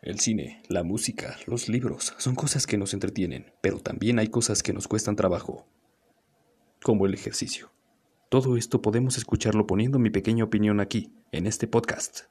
El cine, la música, los libros son cosas que nos entretienen, pero también hay cosas que nos cuestan trabajo, como el ejercicio. Todo esto podemos escucharlo poniendo mi pequeña opinión aquí, en este podcast.